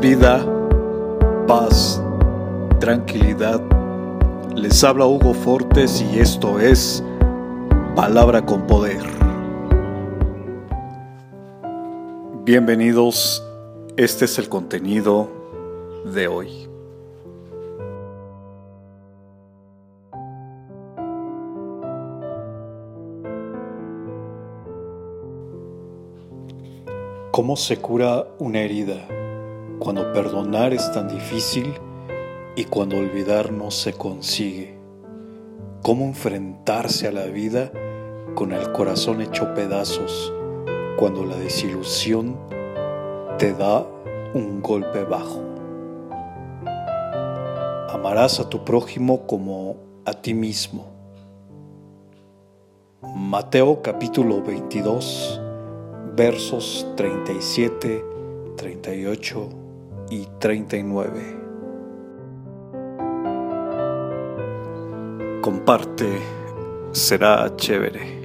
vida, paz, tranquilidad. Les habla Hugo Fortes y esto es Palabra con Poder. Bienvenidos, este es el contenido de hoy. ¿Cómo se cura una herida cuando perdonar es tan difícil y cuando olvidar no se consigue? ¿Cómo enfrentarse a la vida con el corazón hecho pedazos cuando la desilusión te da un golpe bajo? Amarás a tu prójimo como a ti mismo. Mateo capítulo 22 versos 37, 38 y 39. Comparte, será chévere.